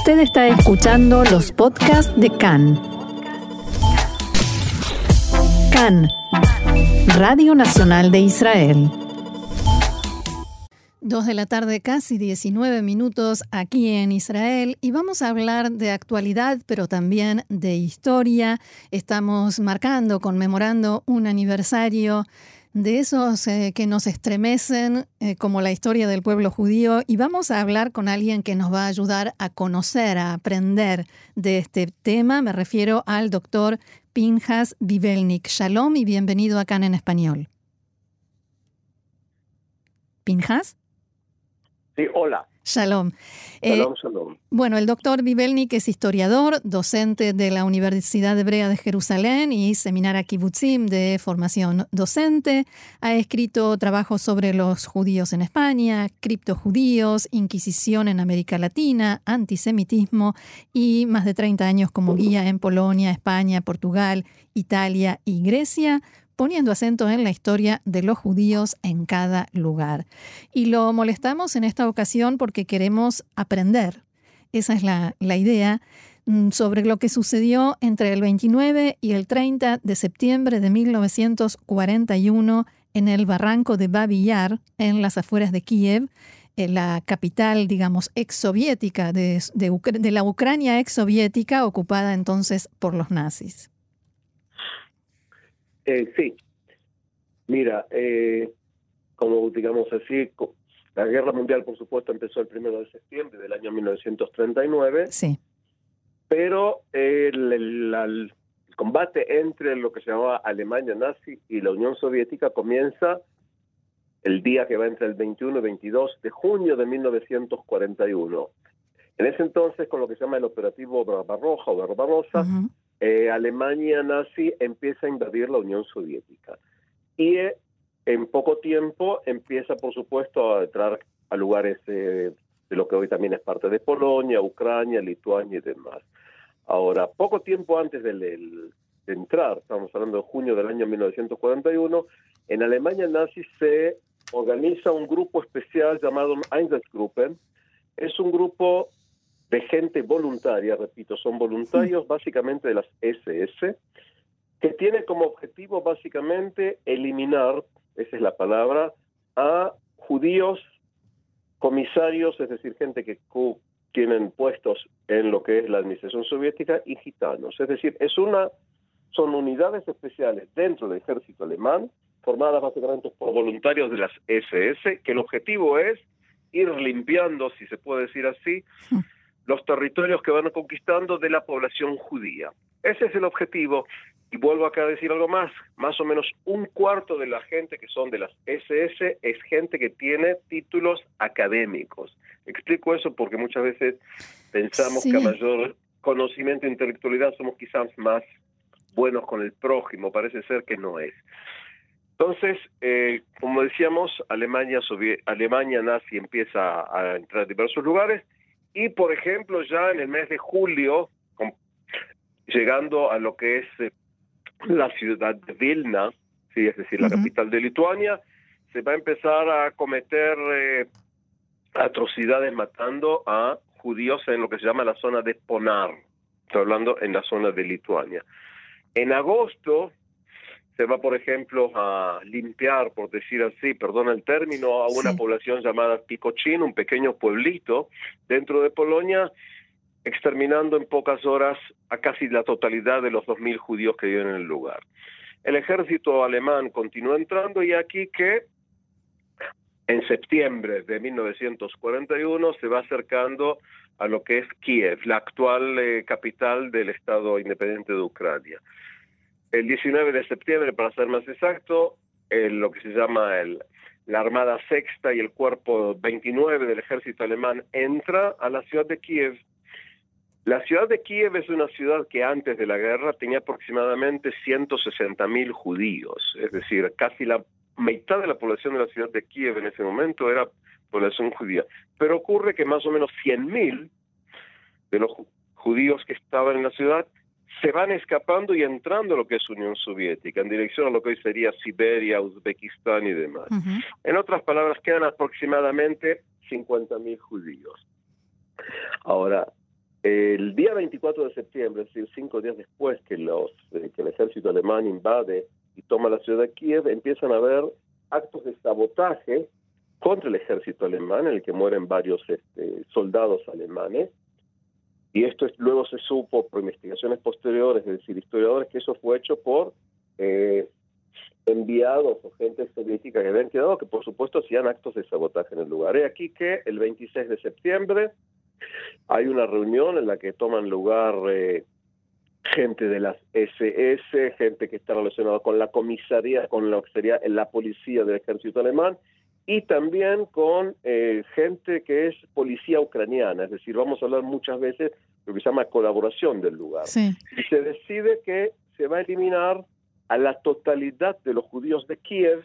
Usted está escuchando los podcasts de CAN. CAN, Radio Nacional de Israel. Dos de la tarde, casi 19 minutos aquí en Israel y vamos a hablar de actualidad, pero también de historia. Estamos marcando, conmemorando un aniversario de esos eh, que nos estremecen, eh, como la historia del pueblo judío, y vamos a hablar con alguien que nos va a ayudar a conocer, a aprender de este tema. Me refiero al doctor Pinjas Vivelnik. Shalom y bienvenido acá en español. ¿Pinjas? Sí, hola. Shalom. Eh, shalom, shalom. Bueno, el doctor Vivelnik es historiador, docente de la Universidad Hebrea de Jerusalén y seminara Kibbutzim de formación docente. Ha escrito trabajos sobre los judíos en España, criptojudíos, Inquisición en América Latina, antisemitismo y más de 30 años como guía en Polonia, España, Portugal, Italia y Grecia poniendo acento en la historia de los judíos en cada lugar. Y lo molestamos en esta ocasión porque queremos aprender. Esa es la, idea mm, sobre lo que sucedió entre el 29 y el 30 de septiembre de 1941 en el barranco de Babi Yar, en las afueras de Kiev, en la capital, digamos, exsoviética de, de, de la Ucrania exsoviética ocupada entonces por los nazis. Eh, sí. Mira, eh, como digamos así, la guerra mundial, por supuesto, empezó el primero de septiembre del año 1939. Sí. Pero el, el, combate entre lo que se llamaba Alemania nazi y la Unión Soviética comienza el día que va entre el 21 y 22 de junio de 1941. En ese entonces, con lo que se llama el operativo Barbarroja o Barbarossa, eh, Alemania nazi empieza a invadir la Unión Soviética. Y eh, en poco tiempo empieza, por supuesto, a entrar a lugares eh, de lo que hoy también es parte de Polonia, Ucrania, Lituania y demás. Ahora, poco tiempo antes de entrar, estamos hablando de junio del año 1941, en Alemania nazi se organiza un grupo especial llamado Einsatzgruppen. Es un grupo de gente voluntaria, repito, son voluntarios básicamente de las SS, que tiene como objetivo básicamente eliminar, esa es la palabra, a judíos comisarios, es decir, gente que tienen puestos en lo que es la administración soviética y gitanos. Es decir, es una, son unidades especiales dentro del ejército alemán, formadas básicamente por voluntarios de las SS, que el objetivo es ir limpiando, si se puede decir así, los territorios que van conquistando de la población judía. Ese es el objetivo. Y vuelvo acá a decir algo más, más o menos un cuarto de la gente que son de las SS es gente que tiene títulos académicos. Explico eso porque muchas veces pensamos que a mayor conocimiento e intelectualidad somos quizás más buenos con el prójimo, parece ser que no es. Entonces, eh, como decíamos, Alemania, Alemania nazi empieza a entrar en diversos lugares y, por ejemplo, ya en el mes de julio, llegando a lo que es eh, la ciudad de Vilna, sí, es decir, la capital de Lituania, se va a empezar a cometer eh, atrocidades matando a judíos en lo que se llama la zona de Ponar. Estoy hablando en la zona de Lituania. En agosto se va, por ejemplo, a limpiar, por decir así, perdón el término, a una población llamada Picochin, un pequeño pueblito dentro de Polonia, exterminando en pocas horas a casi la totalidad de los 2.000 judíos que viven en el lugar. El ejército alemán continuó entrando y aquí que en septiembre de 1941 se va acercando a lo que es Kiev, la actual eh, capital del Estado independiente de Ucrania. El 19 de septiembre, para ser más exacto, lo que se llama la Armada Sexta y el Cuerpo 29 del Ejército Alemán entra a la ciudad de Kiev. La ciudad de Kiev es una ciudad que antes de la guerra tenía aproximadamente 160 mil judíos, es decir, casi la mitad de la población de la ciudad de Kiev en ese momento era población judía. Pero ocurre que más o menos 100 mil de los judíos que estaban en la ciudad se van escapando y entrando a lo que es Unión Soviética, en dirección a lo que hoy sería Siberia, Uzbekistán y demás. En otras palabras, quedan aproximadamente 50.000 judíos. Ahora, El día 24 de septiembre, es decir, cinco días después que, los, eh, que el ejército alemán invade y toma la ciudad de Kiev, empiezan a haber actos de sabotaje contra el ejército alemán, en el que mueren varios este, soldados alemanes. Y esto es, luego se supo por investigaciones posteriores, es decir, historiadores, que eso fue hecho por eh, enviados o gente soviética que habían quedado, que por supuesto hacían actos de sabotaje en el lugar. Y aquí que el 26 de septiembre hay una reunión en la que toman lugar eh, gente de las SS, gente que está relacionada con la comisaría, con que sería la policía del ejército alemán, y también con eh, gente que es policía ucraniana, es decir, vamos a hablar muchas veces de lo que se llama colaboración del lugar. Y se decide que se va a eliminar a la totalidad de los judíos de Kiev,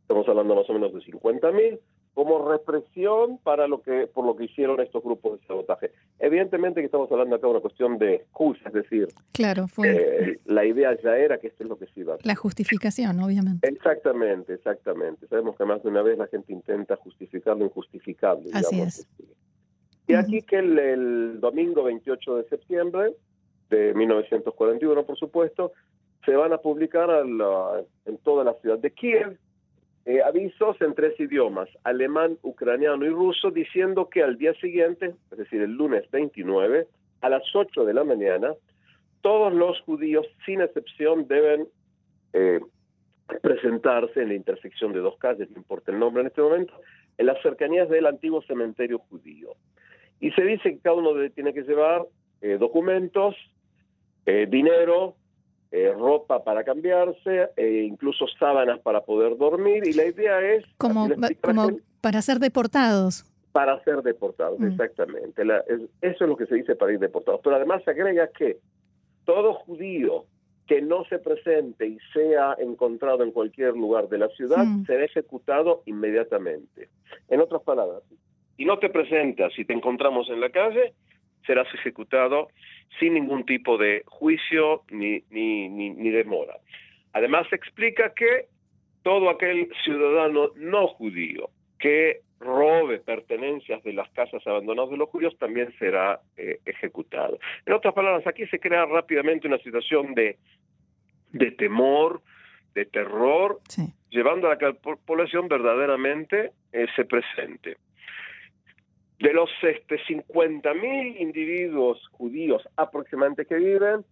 estamos hablando más o menos de 50.000, como represión para lo que por lo que hicieron estos grupos de sabotaje. Evidentemente que estamos hablando acá de una cuestión de excusa, es decir, claro, fue eh, la idea ya era que esto es lo que se iba a hacer. La justificación, obviamente. Exactamente, exactamente. Sabemos que más de una vez la gente intenta justificar lo injustificable. Así es. Y aquí que el, domingo 28 de septiembre de 1941, por supuesto, se van a publicar en toda la ciudad de Kiev eh, avisos en tres idiomas, alemán, ucraniano y ruso, diciendo que al día siguiente, es decir, el lunes 29, a las 8 de la mañana, todos los judíos, sin excepción, deben eh, presentarse en la intersección de dos calles, no importa el nombre en este momento, en las cercanías del antiguo cementerio judío. Y se dice que cada uno tiene que llevar eh, documentos, dinero, eh, ropa para cambiarse, e incluso sábanas para poder dormir. Y la idea es... Como, para ser deportados. Para ser deportados, mm. exactamente. eso es lo que se dice para ir deportados. Pero además se agrega que todo judío que no se presente y sea encontrado en cualquier lugar de la ciudad mm. será ejecutado inmediatamente. En otras palabras, si no te presentas y te encontramos en la calle, serás ejecutado sin ningún tipo de juicio ni, ni, ni, demora. Además explica que todo aquel ciudadano no judío que robe pertenencias de las casas abandonadas de los judíos también será eh, ejecutado. En otras palabras, aquí se crea rápidamente una situación de, de temor, de terror, llevando a que la población verdaderamente eh, se presente. De los este, 50.000 individuos judíos aproximadamente que viven,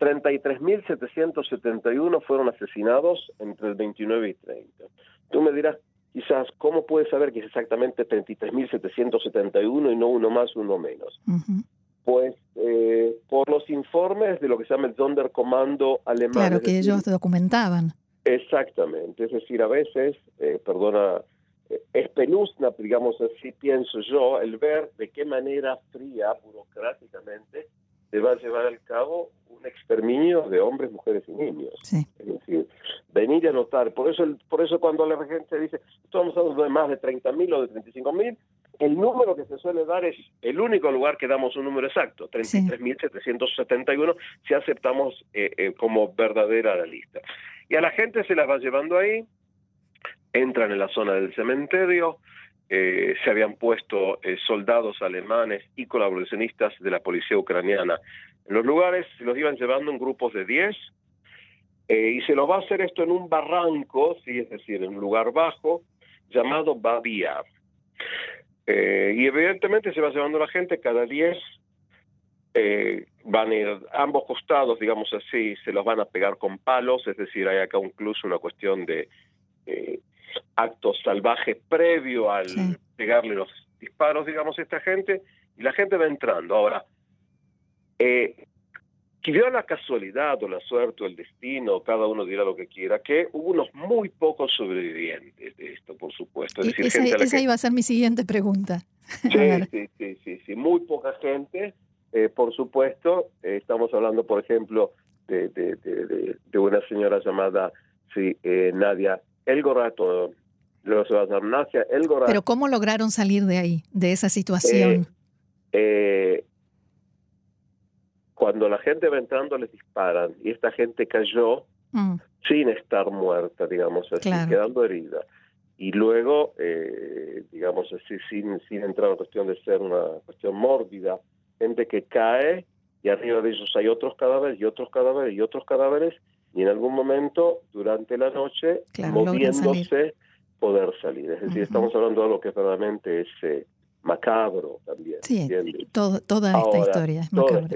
33.771 fueron asesinados entre el 29 y 30. Tú me dirás, quizás, ¿cómo puedes saber que es exactamente 33.771 y no uno más, uno menos? Pues eh, por los informes de lo que se llama el Sonderkommando alemán. Claro, que ellos documentaban. Exactamente, es decir, a veces, eh, perdona espeluznante, digamos así, pienso yo, el ver de qué manera fría, burocráticamente, se va a llevar al cabo un exterminio de hombres, mujeres y niños. Es decir, venir a notar. Por eso, por eso cuando la gente dice, estamos hablando de más de 30.000 o de 35.000, el número que se suele dar es el único lugar que damos un número exacto, 33.771, si aceptamos eh, eh, como verdadera la lista. Y a la gente se la va llevando ahí, entran en la zona del cementerio, eh, se habían puesto eh, soldados alemanes y colaboracionistas de la policía ucraniana en los lugares, se los iban llevando en grupos de 10 eh, y se lo va a hacer esto en un barranco, sí, es decir, en un lugar bajo, llamado Babia. y evidentemente se va llevando la gente, cada 10 van a ir ambos costados, digamos así, se los van a pegar con palos, es decir, hay acá incluso una cuestión de acto salvaje previo al pegarle los disparos, digamos, a esta gente, y la gente va entrando. Ahora, eh, dio la casualidad o la suerte o el destino, cada uno dirá lo que quiera, que hubo unos muy pocos sobrevivientes de esto, por supuesto. Es decir, esa, iba a ser mi siguiente pregunta. Sí, sí, sí, sí, muy poca gente, eh, por supuesto. Eh, estamos hablando, por ejemplo, de, de, de, de una señora llamada sí, eh, Nadia Elgorato, los Elgorato. Pero ¿cómo lograron salir de ahí, de esa situación? Eh, eh, cuando la gente va entrando les disparan y esta gente cayó mm. sin estar muerta, digamos así, quedando herida. Y luego, eh, digamos así, sin, sin entrar en cuestión de ser una cuestión mórbida, gente que cae y arriba de ellos hay otros cadáveres y otros cadáveres y otros cadáveres y en algún momento durante la noche moviéndose poder salir. Es decir, estamos hablando de algo que verdaderamente es eh, macabro también. Sí, todo, toda esta historia es macabra.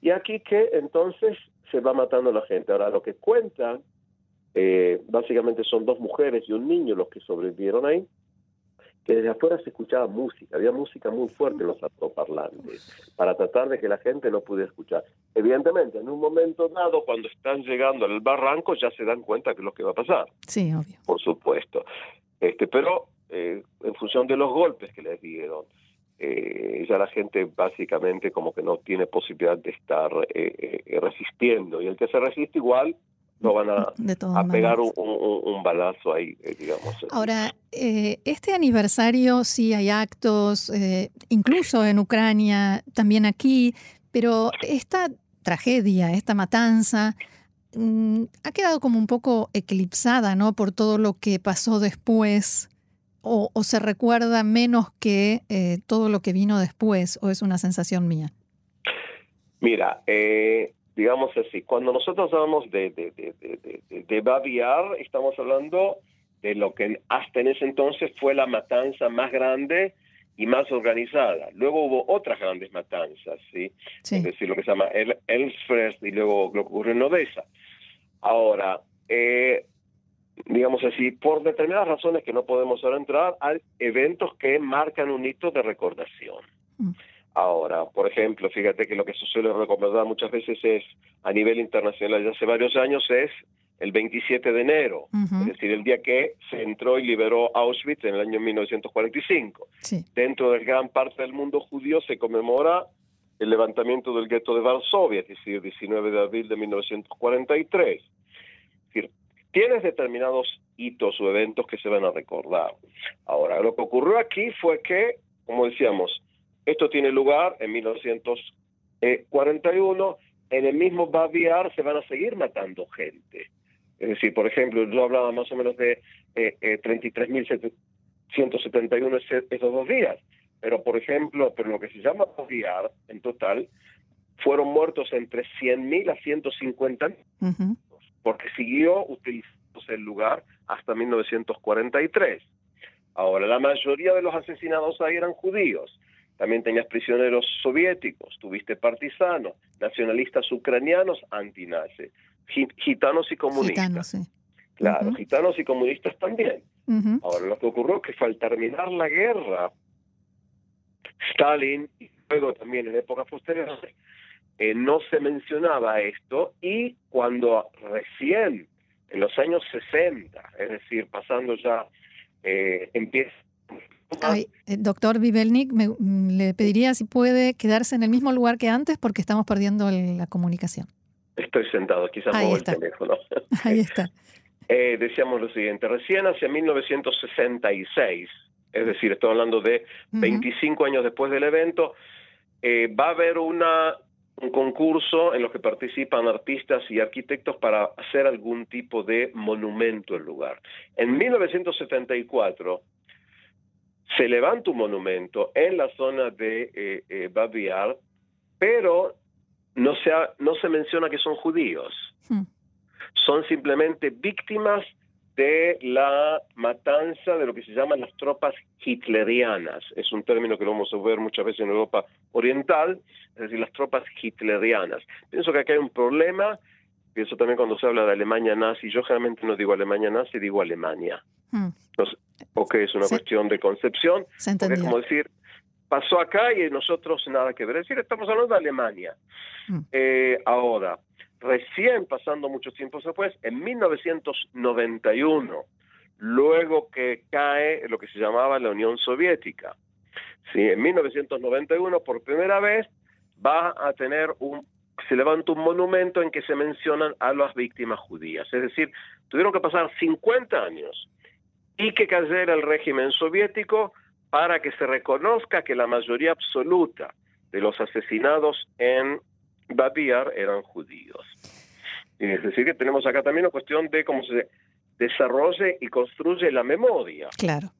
Y aquí que entonces se va matando la gente. Ahora, lo que cuentan, eh, básicamente son dos mujeres y un niño los que sobrevivieron ahí, que desde afuera se escuchaba música, había música muy fuerte en los altoparlantes, para tratar de que la gente no pudiera escuchar. Evidentemente, en un momento dado, cuando están llegando al barranco, ya se dan cuenta que es lo que va a pasar. Sí, obvio. Por supuesto. Este, pero eh, en función de los golpes que les dieron, eh, ya la gente básicamente como que no tiene posibilidad de estar eh, resistiendo. Y el que se resiste igual no van a, pegar un, balazo ahí, eh, digamos. Ahora, eh, este aniversario sí hay actos, eh, incluso en Ucrania, también aquí, pero esta tragedia, esta matanza, mm, ha quedado como un poco eclipsada, ¿no? Por todo lo que pasó después, o, o se recuerda menos que todo lo que vino después, o es una sensación mía. Mira, eh, digamos así, cuando nosotros hablamos de, de, de, de, babiar, estamos hablando de lo que hasta en ese entonces fue la matanza más grande y más organizada. Luego hubo otras grandes matanzas, ¿sí? Es decir, lo que se llama el Elfres y luego lo que ocurrió en Odessa. Ahora, eh, digamos así, por determinadas razones que no podemos ahora entrar, hay eventos que marcan un hito de recordación. Mm. Ahora, por ejemplo, fíjate que lo que se suele recordar muchas veces es, a nivel internacional, ya hace varios años, es el 27 de enero, es decir, el día que se entró y liberó Auschwitz en el año 1945. Dentro de gran parte del mundo judío se conmemora el levantamiento del gueto de Varsovia, es decir, 19 de abril de 1943. Es decir, tienes determinados hitos o eventos que se van a recordar. Ahora, lo que ocurrió aquí fue que, como decíamos, esto tiene lugar en 1941. En el mismo Baviar se van a seguir matando gente. Es decir, por ejemplo, yo hablaba más o menos de eh, eh, 33.171 esos dos días. Pero, por ejemplo, pero lo que se llama Baviar, en total, fueron muertos entre 100.000 a 150.000, porque siguió utilizándose el lugar hasta 1943. Ahora, la mayoría de los asesinados ahí eran judíos. También tenías prisioneros soviéticos, tuviste partisanos, nacionalistas ucranianos antinazis, gitanos y comunistas. Gitanos, sí. Claro, gitanos y comunistas también. Ahora, lo que ocurrió es que al terminar la guerra, Stalin y luego también en épocas posteriores, eh, no se mencionaba esto y cuando recién, en los años 60, es decir, pasando ya, eh, empieza Ay, eh, doctor Vivelnik, me, mm, le pediría si puede quedarse en el mismo lugar que antes porque estamos perdiendo la comunicación. Estoy sentado, quizás muevo el teléfono. Ahí está. Eh, decíamos lo siguiente, recién hacia 1966, es decir, estoy hablando de 25 años después del evento, eh, va a haber una, un concurso en los que participan artistas y arquitectos para hacer algún tipo de monumento al lugar. En 1974 se levanta un monumento en la zona de eh, eh Babiar, pero no se, no se menciona que son judíos. Hmm. Son simplemente víctimas de la matanza de lo que se llaman las tropas hitlerianas. Es un término que lo vamos a ver muchas veces en Europa Oriental, es decir, las tropas hitlerianas. Pienso que aquí hay un problema, pienso también cuando se habla de Alemania nazi, yo generalmente no digo Alemania nazi, digo Alemania. Hmm o que es una cuestión de concepción. Se es como decir, pasó acá y nosotros nada que ver. Es decir, estamos hablando de Alemania. Mm. Eh, ahora, recién pasando muchos tiempos después, en 1991, luego que cae lo que se llamaba la Unión Soviética, ¿sí? en 1991 por primera vez va a tener un se levanta un monumento en que se mencionan a las víctimas judías. Es decir, tuvieron que pasar 50 años y que cayera el régimen soviético para que se reconozca que la mayoría absoluta de los asesinados en Babiar eran judíos. Y es decir, que tenemos acá también una cuestión de cómo se desarrolle y construye la memoria. Claro,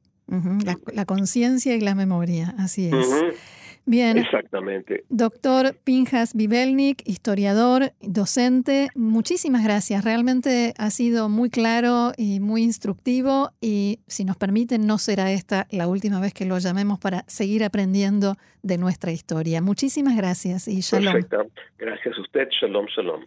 la, conciencia y la memoria, así es. Bien. Exactamente. Doctor Pinjas Bivelnik, historiador, docente, muchísimas gracias. Realmente ha sido muy claro y muy instructivo y si nos permiten no será esta la última vez que lo llamemos para seguir aprendiendo de nuestra historia. Muchísimas gracias y shalom. Perfecto. Gracias a usted. Shalom, shalom.